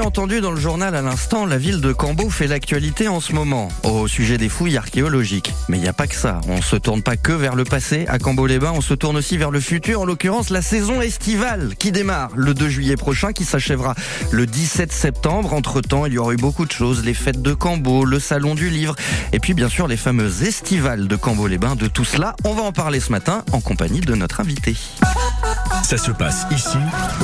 entendu dans le journal à l'instant, la ville de Cambo fait l'actualité en ce moment au sujet des fouilles archéologiques. Mais il n'y a pas que ça. On se tourne pas que vers le passé à Cambo-les-Bains, on se tourne aussi vers le futur, en l'occurrence la saison estivale qui démarre le 2 juillet prochain, qui s'achèvera le 17 septembre. Entre-temps, il y aura eu beaucoup de choses, les fêtes de Cambo, le salon du livre, et puis bien sûr les fameuses estivales de Cambo-les-Bains. De tout cela, on va en parler ce matin en compagnie de notre invité. Ça se passe ici,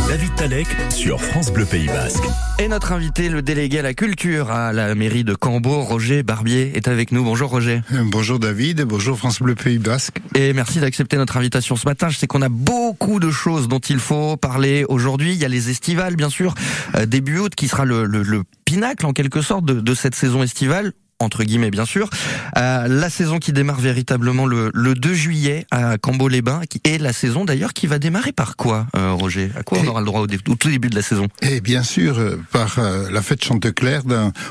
David Talek sur France Bleu Pays Basque. Et notre invité, le délégué à la culture à la mairie de Cambo, Roger Barbier, est avec nous. Bonjour Roger. Bonjour David, bonjour France Bleu Pays Basque. Et merci d'accepter notre invitation ce matin. Je sais qu'on a beaucoup de choses dont il faut parler aujourd'hui. Il y a les estivales, bien sûr, euh, début août, qui sera le, le, le pinacle en quelque sorte de, de cette saison estivale entre guillemets bien sûr. Euh, la saison qui démarre véritablement le, le 2 juillet à Cambo-les-Bains, est la saison d'ailleurs qui va démarrer par quoi, euh, Roger? À quoi on aura le droit au, dé- au tout début de la saison? Et bien sûr, euh, par euh, la fête Chanteclair,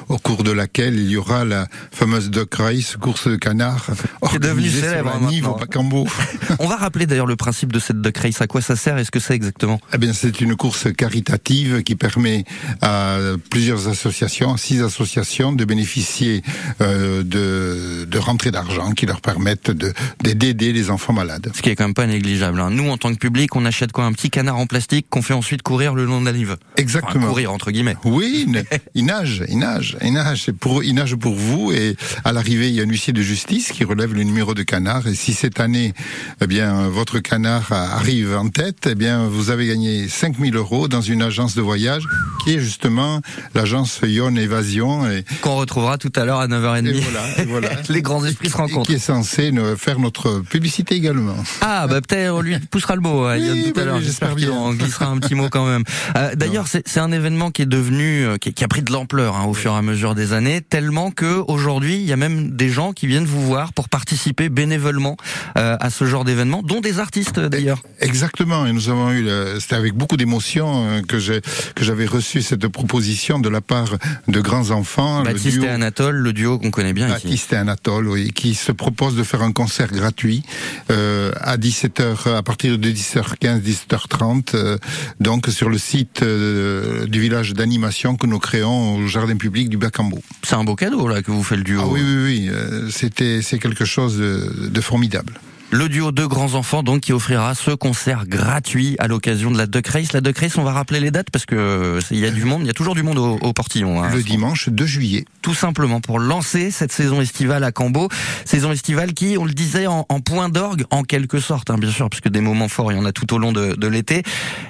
au cours de laquelle il y aura la fameuse Duck Race, course de canard, Qui est devenue sur célèbre, la hein. On va rappeler d'ailleurs le principe de cette duck race. À quoi ça sert? Et ce que c'est exactement? Eh bien, c'est une course caritative qui permet à plusieurs associations, six associations, de bénéficier euh, de, de rentrées d'argent qui leur permettent de d'aider les enfants malades. Ce qui est quand même pas négligeable. hein. Nous, en tant que public, on achète quoi Un petit canard en plastique qu'on fait ensuite courir le long de la. Enfin, Exactement. courir entre guillemets. Oui, il, il nage, il nage, il nage. C'est pour, il nage pour vous. Et à l'arrivée, il y a un huissier de justice qui relève le numéro de canard. Et si cette année, eh bien, votre canard arrive en tête, eh bien, vous avez gagné 5000 euros dans une agence de voyage qui est justement l'agence Yon Évasion. Et, Qu'on retrouvera tout à l'heure à 9h30. et voilà, et voilà. Les grands esprits se Et rencontrent. qui est censé faire notre publicité également. Ah, bah peut-être on lui poussera le mot, hein, Oui, Yann, tout bah à l'heure. oui, J'espère qu'il en glissera un petit mot quand même. Euh, D'ailleurs, c'est un événement qui est devenu, euh, qui, qui a pris de l'ampleur hein, au fur et à mesure des années, tellement que aujourd'hui, il y a même des gens qui viennent vous voir pour participer bénévolement euh, à ce genre d'événement, dont des artistes d'ailleurs. Exactement, et nous avons eu, c'était avec beaucoup d'émotion que j'ai que j'avais reçu cette proposition de la part de grands enfants, le Baptiste duo et Anatole, le duo qu'on connaît bien. Baptiste et Anatole, oui, qui se propose de faire un concert gratuit euh, à 17h, à partir de 17h15, 17h30, euh, donc sur le site euh, du village d'animation que nous créons au jardin public du Bacambo. C'est un beau cadeau là que vous fait le duo. Ah oui, oui, oui, euh, c'était c'est quelque chose de, de formidable. Le duo de grands enfants donc qui offrira ce concert gratuit à l'occasion de la Duck Race. La Duck Race, on va rappeler les dates parce que euh, il y a du monde, il y a toujours du monde au, au portillon. hein. Le dimanche 2 juillet. tout simplement pour lancer cette saison estivale à Cambo. Saison estivale qui, on le disait, en, en point d'orgue, en quelque sorte, hein, bien sûr, puisque des moments forts, il y en a tout au long de, de l'été.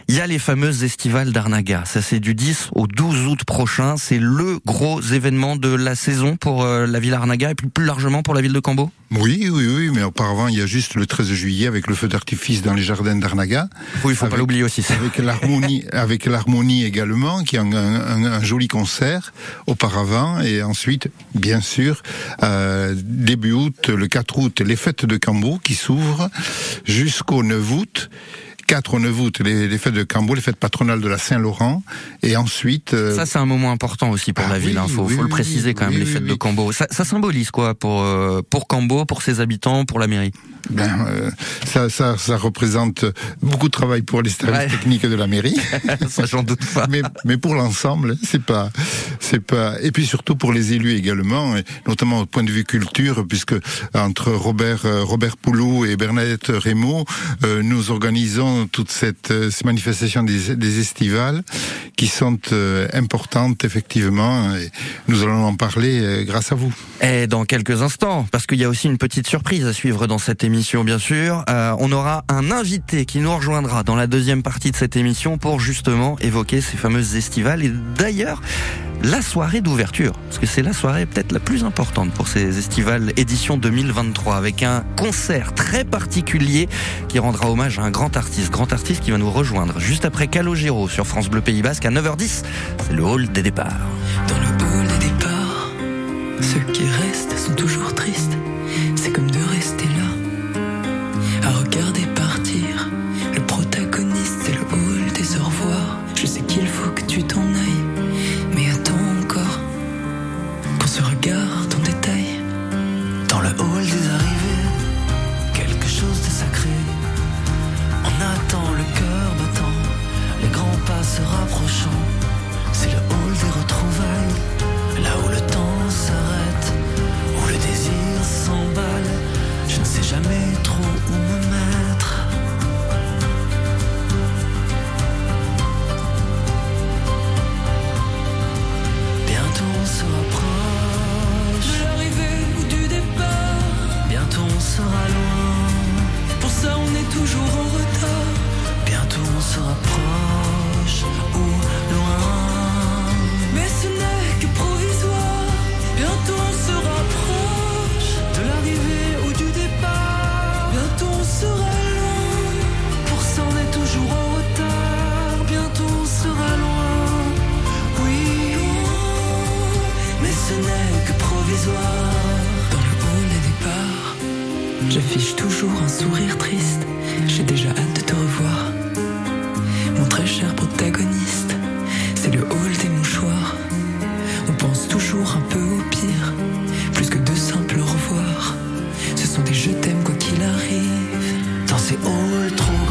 Il y a les fameuses estivales d'Arnaga. Ça, c'est du 10 au 12 août prochain. C'est le gros événement de la saison pour euh, la ville Arnaga et plus, plus largement pour la ville de Cambo? Oui, oui, oui, mais auparavant, il y a juste le 13 juillet avec le feu d'artifice dans les jardins d'Arnaga. Oui, il faut Avec- pas l'oublier aussi. ça. Avec l'harmonie, avec l'harmonie également, qui a un, un- un joli concert auparavant, et ensuite, bien sûr, euh, début août, le 4 août, les fêtes de Cambo qui s'ouvrent jusqu'au 9 août. 4 au 9 août, les, les fêtes de Cambo, les fêtes patronales de la Saint-Laurent, et ensuite, euh, Ça, c'est un moment important aussi pour Ah la ville. Il faut, oui, faut le préciser quand même, les fêtes de. Cambo. Ça, ça symbolise quoi pour, euh, pour Cambo, pour ses habitants, pour la mairie? Ben, euh, ça, ça, ça représente beaucoup de travail pour les services Ouais. techniques de la mairie. Ça, j'en doute pas. mais, mais pour l'ensemble, c'est pas, c'est pas, et puis surtout pour les élus également, et notamment au point de vue culture, puisque entre Robert, Robert Poulou et Bernadette Rémaud, nous organisons toute cette, euh, ces manifestations des, des estivales qui sont euh, importantes effectivement, et nous allons en parler euh, grâce à vous. Et dans quelques instants, parce qu'il y a aussi une petite surprise à suivre dans cette émission, bien sûr. On aura un invité qui nous rejoindra dans la deuxième partie de cette émission pour justement évoquer ces fameuses estivales et d'ailleurs la soirée d'ouverture, parce que c'est la soirée peut-être la plus importante pour ces estivales édition 2023, avec un concert très particulier qui rendra hommage à un grand artiste, grand artiste qui va nous rejoindre juste après Calogero sur France Bleu Pays Basque à 9h10. C'est le hall des départs. Dans le hall des départs, ceux qui restent Dans ces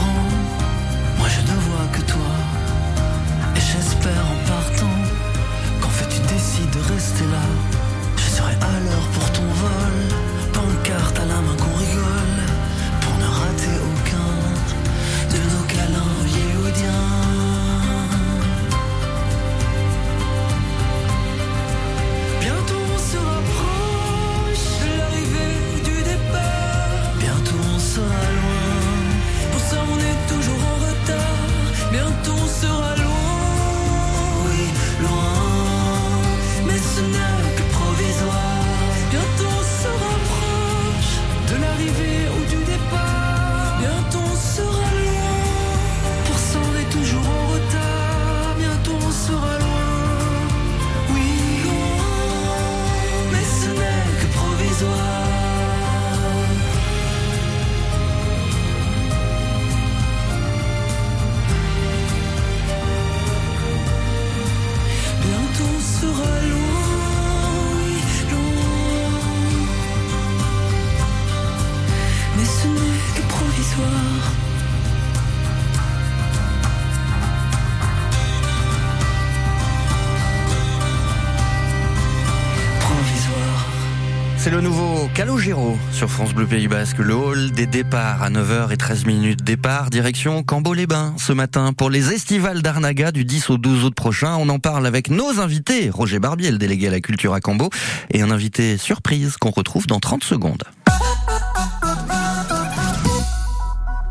sur France Bleu Pays Basque. Le hall des départs à 9h13 minutes. Départ direction Cambo-les-Bains ce matin pour les estivales d'Arnaga du 10 au 12 août prochain. On en parle avec nos invités. Roger Barbier, le délégué à la culture à Cambo et un invité surprise qu'on retrouve dans 30 secondes.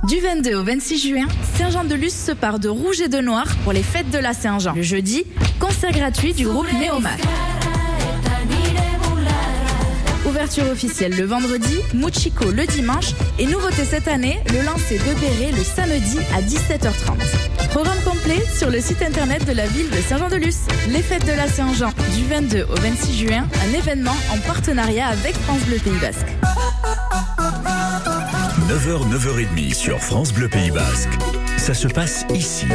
Du 22 au 26 juin, Saint-Jean-de-Luz se part de rouge et de noir pour les fêtes de la Saint-Jean. Le jeudi, concert gratuit du groupe Néomac. Ouverture officielle le vendredi, Muchiko le dimanche et nouveauté cette année, le lancer de Béret le samedi à 17h30. Programme complet sur le site internet de la ville de Saint-Jean-de-Luz. Les fêtes de la Saint-Jean du 22 au 26 juin, un événement en partenariat avec France Bleu Pays Basque. 9h, 9h30 sur France Bleu Pays Basque. Ça se passe ici.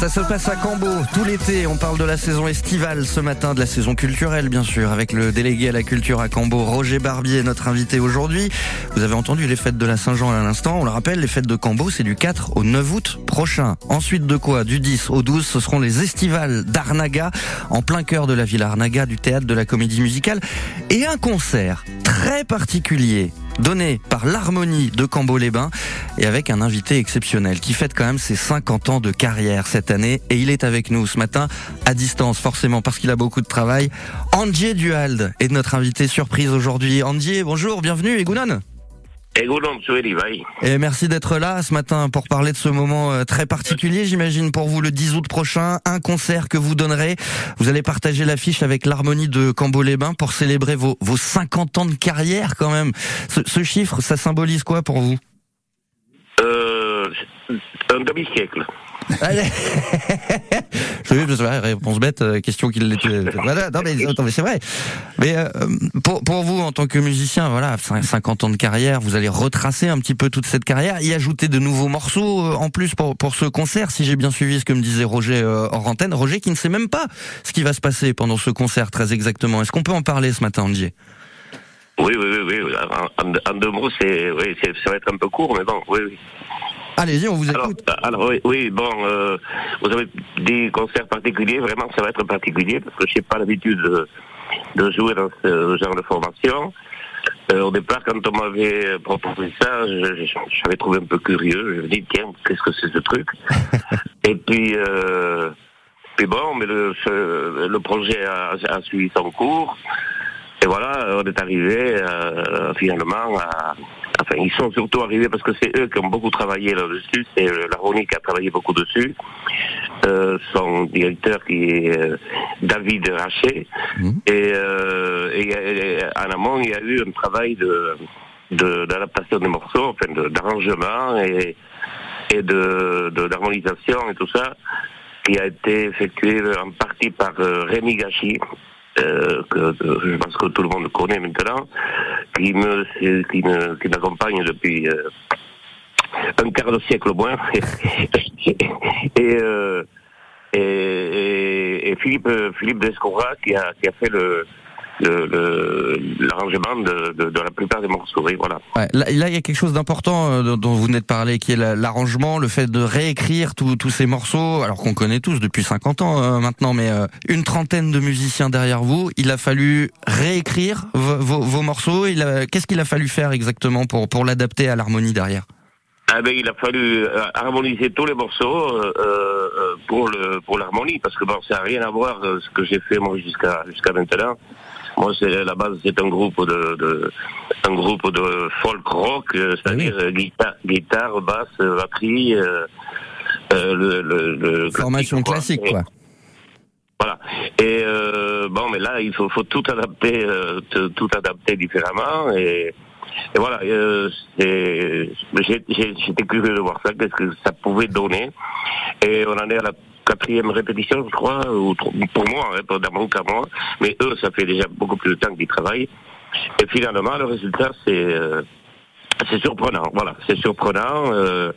Ça se passe à Cambo tout l'été. On parle de la saison estivale ce matin, de la saison culturelle bien sûr, avec le délégué à la culture à Cambo, Roger Barbier, notre invité aujourd'hui. Vous avez entendu les fêtes de la Saint-Jean à l'instant. On le rappelle, les fêtes de Cambo, c'est du 4 au 9 août prochain. Ensuite de quoi Du 10 au 12, ce seront les estivales d'Arnaga, en plein cœur de la ville Arnaga, du théâtre de la comédie musicale, et un concert très particulier donné par l'harmonie de Cambo-les-Bains et avec un invité exceptionnel qui fête quand même ses 50 ans de carrière cette année et il est avec nous ce matin à distance forcément parce qu'il a beaucoup de travail. Andier Duhalde est notre invité surprise aujourd'hui. Andier, bonjour, bienvenue et Gounon. Et merci d'être là ce matin pour parler de ce moment euh, très particulier, j'imagine, pour vous le 10 août prochain, un concert que vous donnerez. Vous allez partager l'affiche avec l'harmonie de Cambo-les-Bains pour célébrer vos, vos 50 ans de carrière quand même. Ce, ce chiffre, ça symbolise quoi pour vous? Euh, un demi-siècle. Allez. Je sais pas, réponse bête, euh, question qu'il l'était. Voilà, non mais, attends, mais c'est vrai. Mais euh, pour, pour vous, en tant que musicien, voilà, cin- 50 ans de carrière, vous allez retracer un petit peu toute cette carrière, y ajouter de nouveaux morceaux euh, en plus pour, pour ce concert, si j'ai bien suivi ce que me disait Roger euh, hors antenne. Roger qui ne sait même pas ce qui va se passer pendant ce concert très exactement. Est-ce qu'on peut en parler ce matin, Andier Oui, oui, oui, oui. En, en- en deux mots, c'est, oui, c'est, ça va être un peu court, mais bon, oui, oui. Allez-y, on vous écoute. alors oui, oui, bon, euh, vous avez des concerts particuliers, vraiment, ça va être particulier, parce que je n'ai pas l'habitude de, de jouer dans ce genre de formation. Euh, au départ, quand on m'avait proposé ça, j'avais trouvé un peu curieux. Je me dis, tiens, qu'est-ce que c'est ce truc Et puis, euh, puis bon, mais le, ce- le projet a, a suivi son cours. Et voilà, on est arrivé finalement à... Enfin, ils sont surtout arrivés parce que c'est eux qui ont beaucoup travaillé là-dessus. C'est euh, l'harmonie qui a travaillé beaucoup dessus. Euh, son directeur qui est euh, David Raché. Mhm. Et, euh, et, et en amont, il y a eu un travail de de- d'adaptation des morceaux, enfin de- d'arrangement et, et de de- d'harmonisation et tout ça, qui a été effectué en partie par Rémi Gachi, euh, que, je pense que tout le monde connaît maintenant, qui me qui me qui m'accompagne depuis euh, un quart de siècle au moins. et, euh, et, et, et, Philippe Philippe Descora qui a qui a fait le l'arrangement de, de, de, la plupart des morceaux. voilà. Ouais, là, il y a quelque chose d'important euh, dont vous venez de parler, qui est l'arrangement, le fait de réécrire tous ces morceaux, alors qu'on connaît tous depuis 50 ans euh, maintenant, mais euh, une trentaine de musiciens derrière vous. Il a fallu réécrire vos, vos morceaux. Qu'est-ce qu'il a fallu faire exactement pour, pour l'adapter à l'harmonie derrière? Ah ben, il a fallu harmoniser tous les morceaux euh, pour le pour l'harmonie parce que bon ça n'a rien à voir ce que j'ai fait moi jusqu'à jusqu'à maintenant moi, c'est la base, c'est un groupe de, de, un groupe de folk rock, euh, c'est-à-dire euh, guitare, guitare, basse, batterie. Euh, euh, le, le, le, Formation classique, quoi. Voilà. Et euh, bon, mais là, il faut, faut tout adapter, tout adapter différemment. Et, et voilà, euh, j'étais curieux de voir ça, qu'est-ce que ça pouvait donner. Et on en est à la quatrième répétition, je crois, ou pour moi, hein, pas mon qu'à moi, mais eux, ça fait déjà beaucoup plus de temps qu'ils travaillent. Et finalement, le résultat, c'est euh, c'est surprenant. Voilà, c'est surprenant. Euh,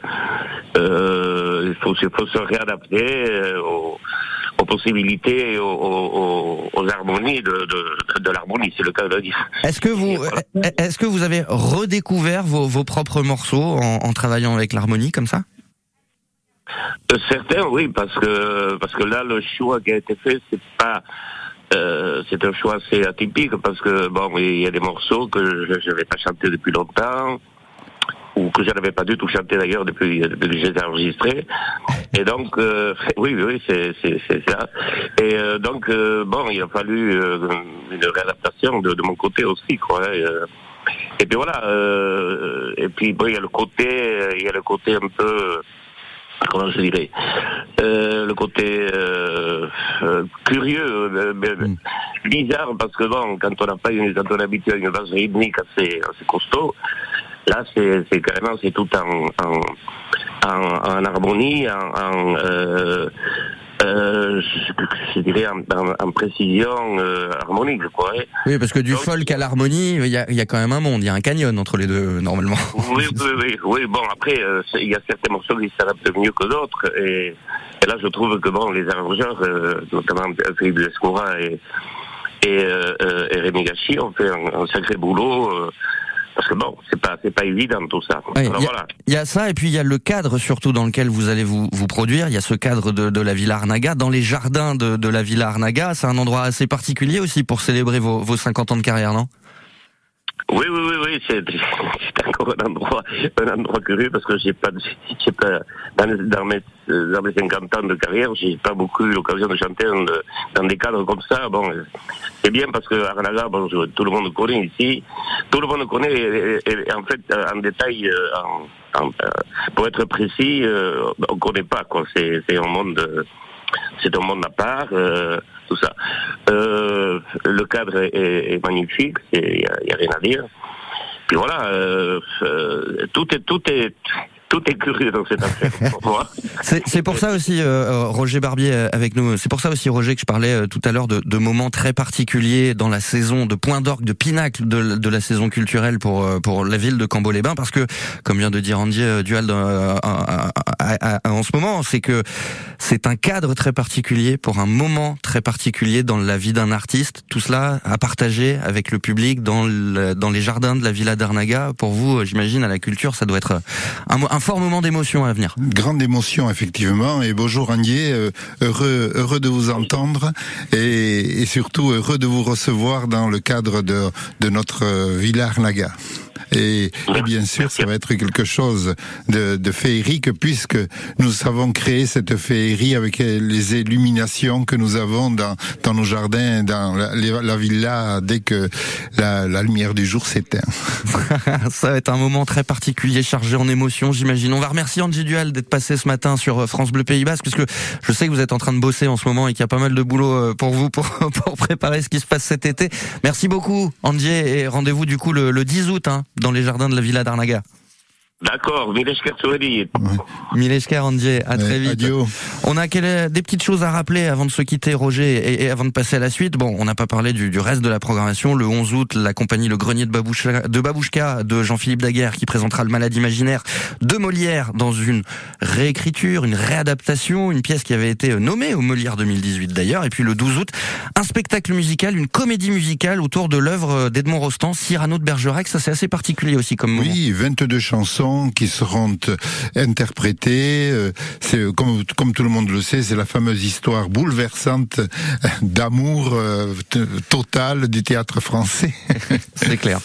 euh, il faut, faut se réadapter euh, aux, aux, possibilités, aux, aux, harmonies de, de, de l'harmonie, c'est le cas de le dire. Est-ce que vous, est-ce que vous avez redécouvert vos, vos propres morceaux en, en travaillant avec l'harmonie comme ça? Certains, oui, parce que parce que là, le choix qui a été fait, c'est pas euh, c'est un choix assez atypique parce que bon, il y a des morceaux que je n'avais pas chanté depuis longtemps ou que je n'avais pas du tout chanté d'ailleurs depuis, depuis que j'ai enregistré. Et donc, euh, oui, oui, c'est ça. Et euh, donc, euh, bon, il a fallu une réadaptation de, mon côté aussi, quoi. Et, et puis voilà. et puis bon, il y a le côté, il y a le côté un peu comment je dirais, euh, le côté euh, euh, curieux, mm. bizarre, parce que bon, quand on n'a pas une, quand on habitué à une base rythmique assez, assez costaud, là c'est, carrément c'est tout en, en, en, en harmonie, en euh, je, dirais en, précision euh, harmonique, je crois. Oui, parce que du folk à l'harmonie, il y a, y a, quand même un monde, il y a un canyon entre les deux, normalement. Oui, oui, oui. oui. Bon, après, euh, il y a certains morceaux qui s'adaptent mieux que d'autres. Et, et, là, je trouve que bon, les arrangeurs, euh, notamment Philippe Lescoura et, et, et Rémi Gachi, ont fait un, un sacré boulot. Parce que bon, c'est pas c'est pas évident tout ça. Il y, a ça et puis il y a le cadre surtout dans lequel vous allez vous, vous produire. Il y a ce cadre de, de la Villa Arnaga, dans les jardins de, de la Villa Arnaga. C'est un endroit assez particulier aussi pour célébrer vos, vos 50 ans de carrière, non? Oui, oui, oui, oui, c'est encore un endroit, un endroit curieux parce que j'ai pas, j'ai pas, dans, mes, dans mes 50 ans de carrière, j'ai pas beaucoup eu l'occasion de chanter dans, des cadres comme ça. Bon, c'est bien parce que Arnaga, bon, tout le monde connaît ici, tout le monde connaît, et, en fait, en détail, euh, en, euh, pour être précis, euh, on connaît pas, quoi. C'est un monde, c'est un monde à part. Euh, tout ça. Euh, le cadre est, magnifique, il n'y a, a, rien à dire. Puis voilà, euh, tout est tout est tout est curieux dans cette affaire. c'est pour ça aussi, euh, euh, Roger Barbier euh, avec nous. C'est pour ça aussi, Roger, que je parlais tout à l'heure de, de, moments très particuliers dans la saison, de point d'orgue, de pinacle de, de, la saison culturelle pour pour la ville de Cambo-les-Bains, parce que, comme vient de dire Andy Dual en ce moment, c'est que c'est un cadre très particulier pour un moment très particulier dans la vie d'un artiste. Tout cela à partager avec le public dans le, dans les jardins de la Villa d'Arnaga. Pour vous, j'imagine, à la culture, ça doit être un, un fort moment d'émotion à venir. Grande émotion, effectivement. Et bonjour Andier, euh, heureux, heureux de vous entendre et, surtout heureux de vous recevoir dans le cadre de, de notre euh, Villa Arnaga. Et, bien sûr, ça va être quelque chose de, de, féerique puisque nous avons créé cette féerie avec les illuminations que nous avons dans, dans nos jardins, dans la, la villa dès que la, la lumière du jour s'éteint. ça va être un moment très particulier, chargé en émotions, j'imagine. On va remercier Angie Dual d'être passé ce matin sur euh, France Bleu Pays Basque, puisque je sais que vous êtes en train de bosser en ce moment et qu'il y a pas mal de boulot euh, pour vous pour, pour préparer ce qui se passe cet été. Merci beaucoup, Angie, et rendez-vous du coup le, le 10 août hein, dans les jardins de la Villa d'Arnaga. D'accord, mille esker zuheri. Mille esker, Andier, à très Ouais, vite. adio. On a des petites choses à rappeler avant de se quitter, Roger, et, et avant de passer à la suite. Bon, on n'a pas parlé du, du reste de la programmation. Le 11 août, la compagnie Le Grenier de Babouchka de, Babouchka, de Jean-Philippe Daguerre qui présentera Le Malade imaginaire de Molière dans une réécriture, une réadaptation, une pièce qui avait été nommée au Molière 2018 d'ailleurs. Et puis le 12 août, un spectacle musical, une comédie musicale autour de l'œuvre d'Edmond Rostand, Cyrano de Bergerac. Ça, c'est assez particulier aussi comme moment. Oui, 22 chansons qui seront euh, interprétées. Euh, C'est euh, comme comme tout le monde le sait, c'est la fameuse histoire bouleversante d'amour euh, total du théâtre français. C'est clair.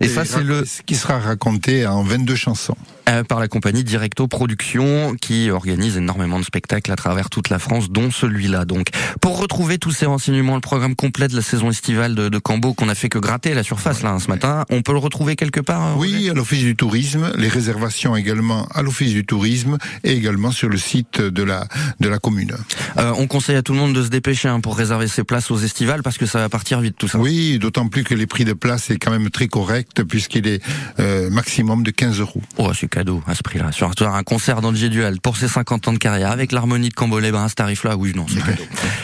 Et, ça, c'est le, qui sera raconté en 22 chansons. Euh, par la compagnie Directo Productions qui organise énormément de spectacles à travers toute la France, dont celui-là. Donc, pour retrouver tous ces renseignements, le programme complet de la saison estivale de, de Cambo qu'on a fait que gratter la surface là hein, ce matin, on peut le retrouver quelque part. Roger Oui, à l'Office du tourisme, les réservations également à l'Office du tourisme et également sur le site de la de la commune. Euh, on conseille à tout le monde de se dépêcher hein, pour réserver ses places aux estivales parce que ça va partir vite tout ça. Oui, d'autant plus que les prix de place est quand même très correct puisqu'il est euh, maximum de 15 euros. Oh, c'est cadeau à ce prix-là. Sur un- un concert dans le G-Dual pour ses 50 ans de carrière avec l'harmonie de Cambolais, ben, à ce tarif-là, oui, non, c'est cadeau.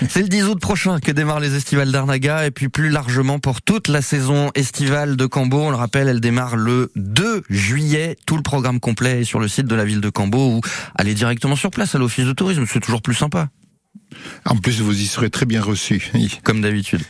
c'est le 10 août prochain que démarrent les estivales d'Arnaga et puis plus largement pour toute la saison estivale de Cambo. On le rappelle, elle démarre le 2 juillet. Tout le programme complet est sur le site de la ville de Cambo ou allez directement sur place à l'office de tourisme. C'est toujours plus sympa. En plus, vous y serez très bien reçus. Oui. Comme d'habitude.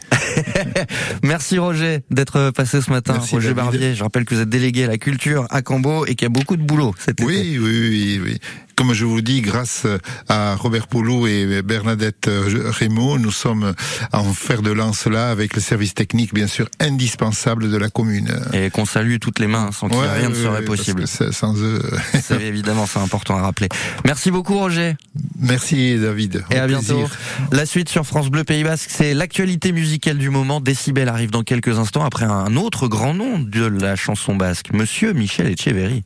Merci Roger d'être passé ce matin. Merci, Roger. Barbier, je rappelle que vous êtes délégué à la culture à Cambo et qu'il y a beaucoup de boulot cet été. Oui, oui, oui, oui. Comme je vous dis, grâce à Robert Poulou et Bernadette Rémaud, nous sommes en fer de lance là avec le service technique, bien sûr, indispensable de la commune. Et qu'on salue toutes les mains sans qui Ouais, rien ne serait possible. sans eux. C'est évidemment c'est important à rappeler. Merci beaucoup Roger Merci David. et Au à bientôt. La suite sur France Bleu Pays Basque, c'est l'actualité musicale du moment. Décibel arrive dans quelques instants après un autre grand nom de la chanson basque, Monsieur Michel Echeverry.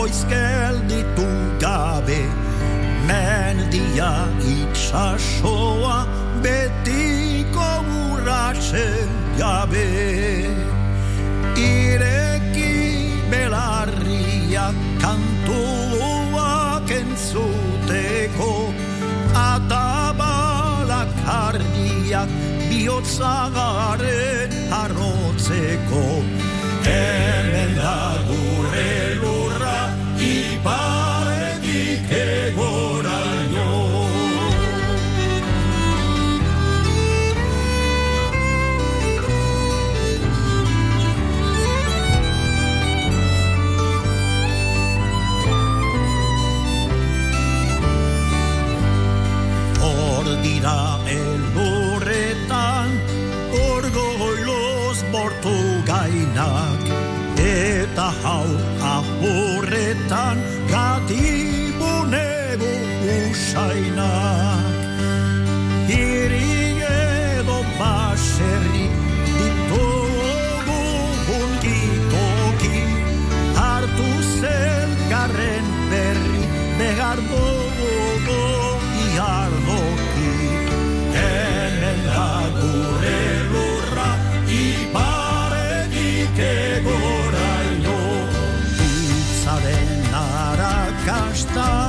Goizkel ditu gabe Mendia itxasoa Betiko urratzen jabe. Ireki belarria Kantuak entzuteko Atabalak ardiak Bihotzagaren arrotzeko Hemen da gure każda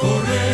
Michel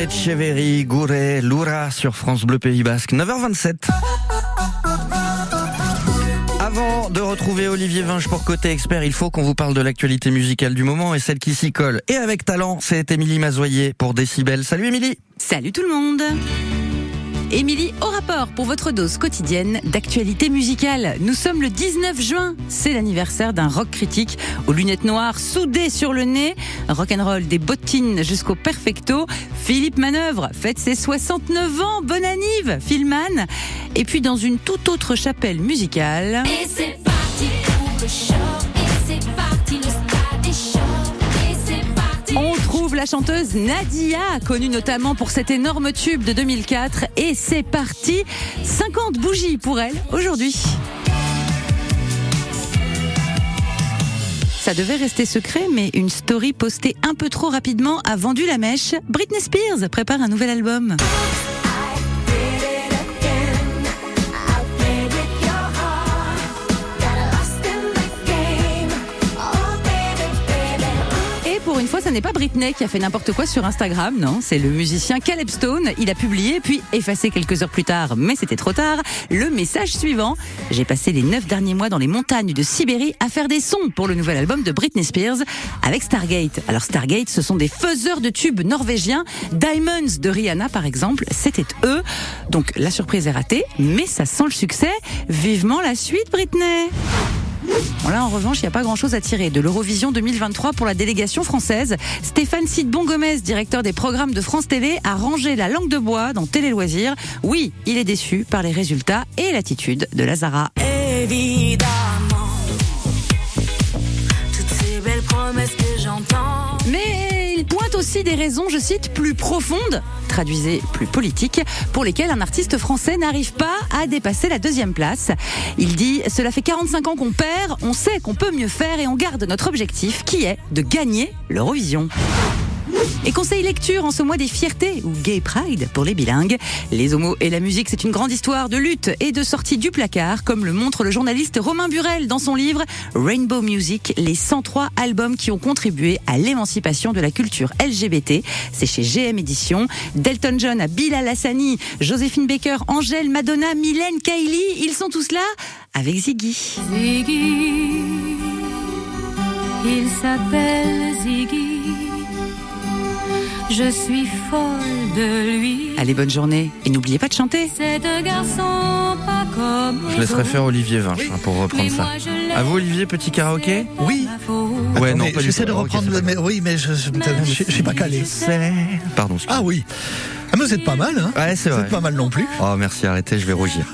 Etcheverry, Gouret, Loura sur France Bleu Pays Basque, 9h27. Avant de retrouver Olivier Vinge pour Côté Expert, il faut qu'on vous parle de l'actualité musicale du moment et celle qui s'y colle. Et avec talent, c'est Émilie Mazoyer pour Décibel. Salut Émilie Salut tout le monde Émilie, au rapport pour votre dose quotidienne d'actualité musicale. Nous sommes le 19 juin, c'est l'anniversaire d'un rock critique aux lunettes noires soudées sur le nez, rock'n'roll des bottines jusqu'au perfecto. Philippe Manœuvre fête ses 69 ans, bonne anniv, Philman. Et puis dans une toute autre chapelle musicale. Et c'est parti pour le. La chanteuse Nadia, connue notamment pour cet énorme tube de 2004. Et c'est parti, 50 bougies pour elle aujourd'hui. Ça devait rester secret, mais une story postée un peu trop rapidement a vendu la mèche. Britney Spears prépare un nouvel album. Fois, ça n'est pas Britney qui a fait n'importe quoi sur Instagram, non, c'est le musicien Caleb Stone. Il a publié, puis effacé quelques heures plus tard, mais c'était trop tard, le message suivant. J'ai passé les neuf derniers mois dans les montagnes de Sibérie à faire des sons pour le nouvel album de Britney Spears avec Stargate. Alors Stargate, ce sont des faiseurs de tubes norvégiens. Diamonds de Rihanna, par exemple, c'était eux. Donc la surprise est ratée, mais ça sent le succès. Vivement la suite, Britney. Bon, là, en revanche, il n'y a pas grand-chose à tirer de l'Eurovision 2023 pour la délégation française. Stéphane Sidbon Gomez, directeur des programmes de France TV, a rangé la langue de bois dans Télé Loisirs. Oui, il est déçu par les résultats et l'attitude de Lazara. Évidemment, toutes ces belles promesses que j'entends. Mais aussi des raisons, je cite, plus profondes, traduisez plus politiques, pour lesquelles un artiste français n'arrive pas à dépasser la deuxième place. Il dit Cela fait 45 ans qu'on perd, on sait qu'on peut mieux faire et on garde notre objectif qui est de gagner l'Eurovision. Et conseil lecture en ce mois des fiertés ou Gay Pride pour les bilingues. Les homos et la musique, c'est une grande histoire de lutte et de sortie du placard, comme le montre le journaliste Romain Burel dans son livre Rainbow Music, les 103 albums qui ont contribué à l'émancipation de la culture LGBT. C'est chez GM Éditions. Delton John à Bilal Hassani, Joséphine Baker, Angèle, Madonna, Mylène, Kylie, ils sont tous là avec Ziggy. Ziggy, il s'appelle Ziggy. Je suis folle de lui. Allez, bonne journée et n'oubliez pas de chanter. C'est un garçon pas comme Je laisserai faire Olivier Vinge hein, pour reprendre ça. À vous Olivier, petit karaoké Oui. Ouais, Attends, non, J'essaie de reprendre, le- mais oui, mais je, je, je- je suis pas calé. Pardon, excusez-moi. Ah oui. Ah, mais vous êtes pas mal, hein Ouais, c'est Vous vrai. êtes pas mal non plus. Oh merci, arrêtez, je vais rougir.